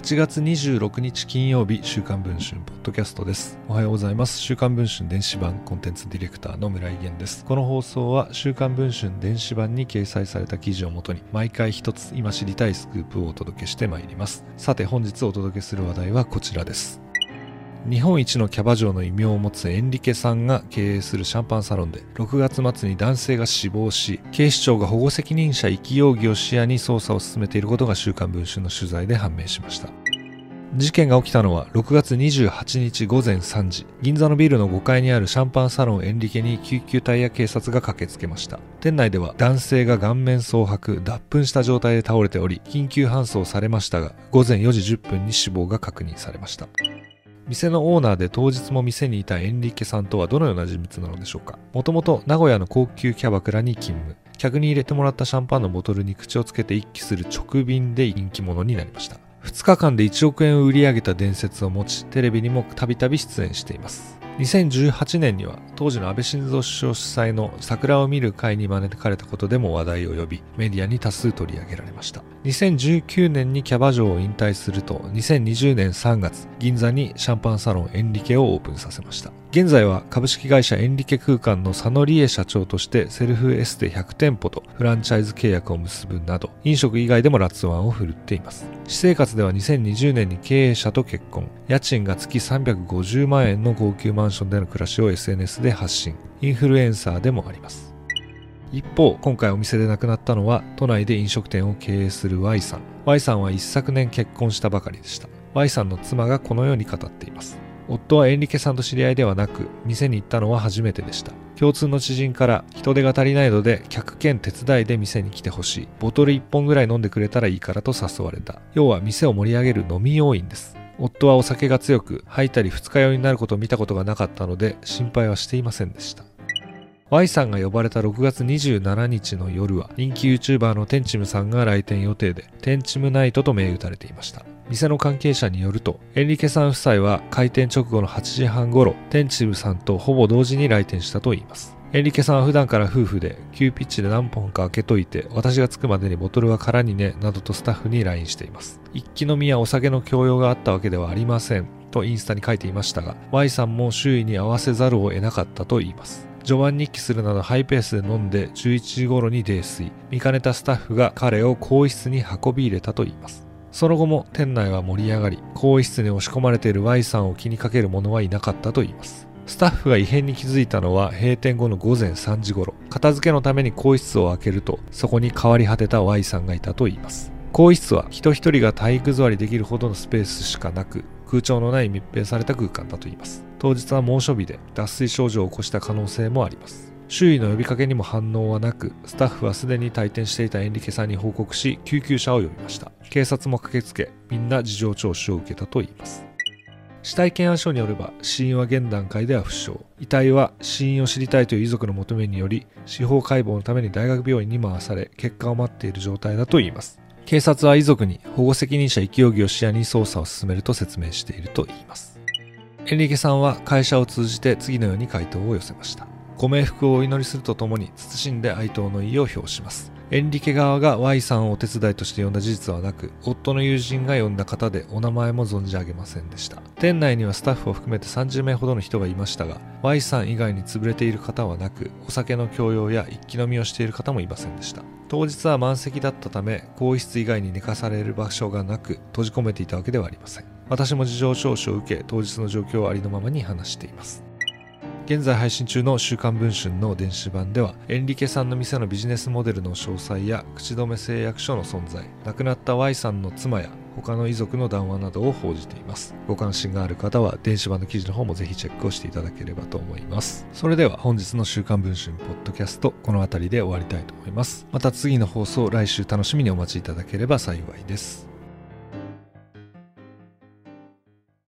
8月26日金曜日週刊文春ポッドキャストです。おはようございます。週刊文春電子版コンテンツディレクターの村井源です。この放送は週刊文春電子版に掲載された記事をもとに毎回一つ今知りたいスクープをお届けしてまいります。さて本日お届けする話題はこちらです。日本一のキャバ嬢の異名を持つエンリケさんが経営するシャンパンサロンで6月末に男性が死亡し警視庁が保護責任者遺棄容疑を視野に捜査を進めていることが週刊文春の取材で判明しました。事件が起きたのは6月28日午前3時銀座のビルの5階にあるシャンパンサロンエンリケに救急隊や警察が駆けつけました。店内では男性が顔面蒼白脱粉した状態で倒れており緊急搬送されましたが午前4時10分に死亡が確認されました。店のオーナーで当日も店にいたエンリケさんとはどのような人物なのでしょうか？もともと名古屋の高級キャバクラに勤務。客に入れてもらったシャンパンのボトルに口をつけて一気する直瓶で人気者になりました。2日間で1億円を売り上げた伝説を持ちテレビにもたびたび出演しています。2018年には当時の安倍晋三首相主催の桜を見る会に招かれたことでも話題を呼びメディアに多数取り上げられました。2019年にキャバ嬢を引退すると2020年3月銀座にシャンパンサロンエンリケをオープンさせました。現在は株式会社エンリケ空間の佐野理恵社長としてセルフエステ100店舗とフランチャイズ契約を結ぶなど飲食以外でもラッツワンを振るっています。私生活では2020年に経営者と結婚。家賃が月350万円の高級マンションでの暮らしを SNS で発信。インフルエンサーでもあります。一方今回お店で亡くなったのは都内で飲食店を経営する Y さん。Y さんは一昨年結婚したばかりでした。Y さんの妻がこのように語っています。夫はエンリケさんと知り合いではなく店に行ったのは初めてでした。共通の知人から人手が足りないので客兼手伝いで店に来てほしい。ボトル1本ぐらい飲んでくれたらいいからと誘われた。要は店を盛り上げる飲み要員です。夫はお酒が強く吐いたり二日酔いになることを見たことがなかったので心配はしていませんでした。Y さんが呼ばれた6月27日の夜は人気 YouTuber のテンチムさんが来店予定でテンチムナイトと銘打たれていました。店の関係者によるとエンリケさん夫妻は開店直後の8時半頃テンチムさんとほぼ同時に来店したといいます。エンリケさんは普段から夫婦で急ピッチで何本か開けといて私が着くまでにボトルは空にねなどとスタッフに LINE しています。一気飲みやお酒の強要があったわけではありませんとインスタに書いていましたが Y さんも周囲に合わせざるを得なかったと言います。序盤日記するなどハイペースで飲んで11時頃に泥酔。見かねたスタッフが彼を更衣室に運び入れたと言います。その後も店内は盛り上がり更衣室に押し込まれている Y さんを気にかける者はいなかったと言います。スタッフが異変に気づいたのは閉店後の午前3時頃。片付けのために更衣室を開けるとそこに変わり果てた Y さんがいたと言います。更衣室は人一人が体育座りできるほどのスペースしかなく空調のない密閉された空間だと言います。当日は猛暑日で脱水症状を起こした可能性もあります。周囲の呼びかけにも反応はなくスタッフはすでに退店していたエンリケさんに報告し救急車を呼びました。警察も駆けつけみんな事情聴取を受けたといいます。死体検案書によれば死因は現段階では不詳。遺体は死因を知りたいという遺族の求めにより司法解剖のために大学病院に回され結果を待っている状態だといいます。警察は遺族に保護責任者遺棄容疑を視野に捜査を進めると説明しているといいます。エンリケさんは会社を通じて次のように回答を寄せました。ご冥福をお祈りするとともに謹んで哀悼の意を表します。エンリケ側が Y さんをお手伝いとして呼んだ事実はなく夫の友人が呼んだ方でお名前も存じ上げませんでした。店内にはスタッフを含めて30名ほどの人がいましたが Y さん以外に潰れている方はなくお酒の強要や一気飲みをしている方もいませんでした。当日は満席だったため更衣室以外に寝かされる場所がなく閉じ込めていたわけではありません。私も事情聴取を受け当日の状況をありのままに話しています。現在配信中の週刊文春の電子版ではエンリケさんの店のビジネスモデルの詳細や口止め誓約書の存在亡くなった Y さんの妻や他の遺族の談話などを報じています。ご関心がある方は電子版の記事の方もぜひチェックをしていただければと思います。それでは本日の週刊文春ポッドキャストこの辺りで終わりたいと思います。また次の放送来週楽しみにお待ちいただければ幸いです。